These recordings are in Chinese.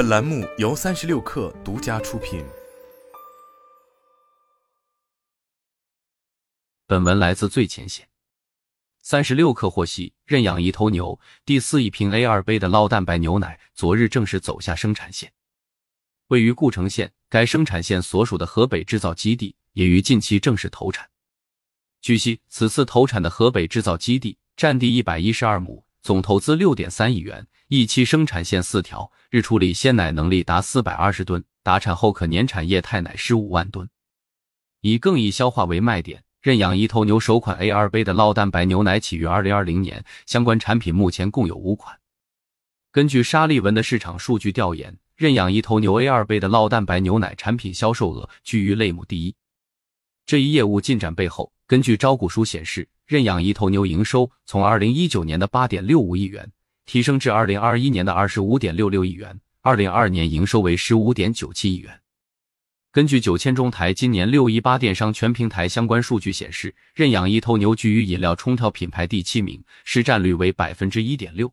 本栏目由三十六氪独家出品。本文来自最前线。三十六氪获悉，认养一头牛第四一瓶 A 二杯的酪蛋白牛奶昨日正式走下生产线。位于故城县，该生产线所属的河北制造基地也于近期正式投产。据悉，此次投产的河北制造基地占地一百一十二亩，总投资六点三亿元，一期生产线四条，日处理鲜奶能力达四百二十吨，达产后可年产液态奶十五万吨。以更易消化为卖点，认养一头牛首款 A 二杯的酪蛋白牛奶起于二零二零年，相关产品目前共有五款。根据沙利文的市场数据调研。认养一头牛 A 二杯的酪蛋白牛奶产品销售额居于类目第一。这一业务进展背后，根据招股书显示，认养一头牛营收从二零一九年的八点六五亿元提升至二零二一年的二十五点六六亿元，二零二二年营收为十五点九七亿元。根据九千中台今年六一八电商全平台相关数据显示，认养一头牛居于饮料冲调品牌第七名，市占率为百分之一点六。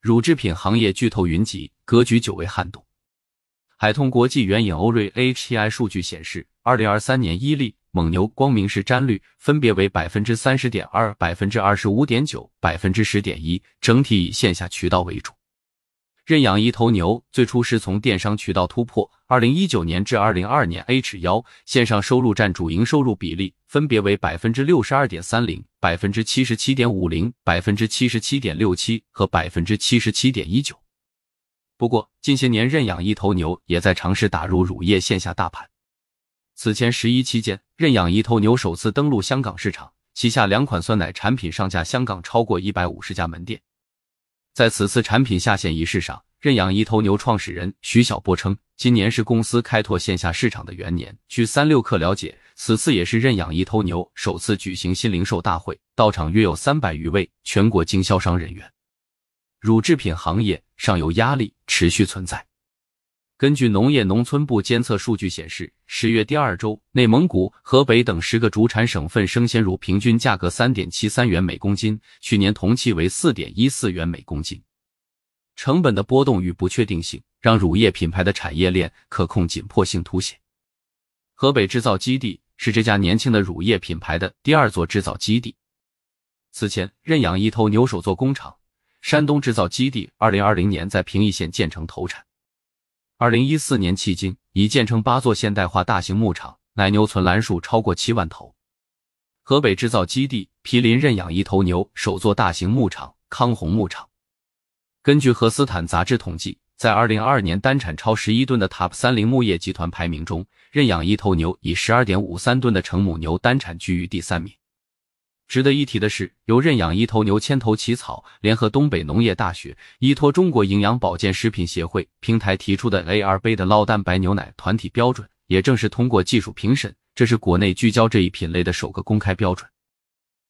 乳制品行业巨头云集，格局久为撼动。海通国际援引欧瑞 HTI 数据显示，二零二三年伊利、蒙牛、光明市占率分别为百分之三十点二、百分之二十五点九、百分之十点一，整体以线下渠道为主。认养一头牛最初是从电商渠道突破，二零一九年至二零二二年 H 幺线上收入占主营收入比例分别为百分之六十二点三零、百分之七十七点五零、百分之七十七点六七和百分之七十七点一九。不过近些年认养一头牛也在尝试打入乳业线下大盘。此前十一期间，认养一头牛首次登陆香港市场，旗下两款酸奶产品上架香港超过一百五十家门店。在此次产品下线仪式上，认养一头牛创始人徐小波称，今年是公司开拓线下市场的元年。据三六氪了解，此次也是认养一头牛首次举行新零售大会，到场约有三百余位全国经销商人员。乳制品行业尚有压力持续存在。根据农业农村部监测数据显示，十月第二周，内蒙古、河北等十个主产省份生鲜乳平均价格三点七三元每公斤，去年同期为四点一四元每公斤。成本的波动与不确定性，让乳业品牌的产业链可控紧迫性凸显。河北制造基地是这家年轻的乳业品牌的第二座制造基地。此前，认养一头牛首座工厂——山东制造基地，二零二零年在平邑县建成投产。二零一四年迄今，已建成八座现代化大型牧场，奶牛存栏数超过七万头。河北制造基地毗邻认养一头牛首座大型牧场康宏牧场。根据荷斯坦杂志统计，在二零二二年单产超十一吨的 TOP 三零牧业集团排名中，认养一头牛以十二点五三吨的成母牛单产居于第三名。值得一提的是，由认养一头牛牵头起草，联合东北农业大学、依托中国营养保健食品协会平台提出的 A 二杯的酪蛋白牛奶团体标准，也正是通过技术评审，这是国内聚焦这一品类的首个公开标准。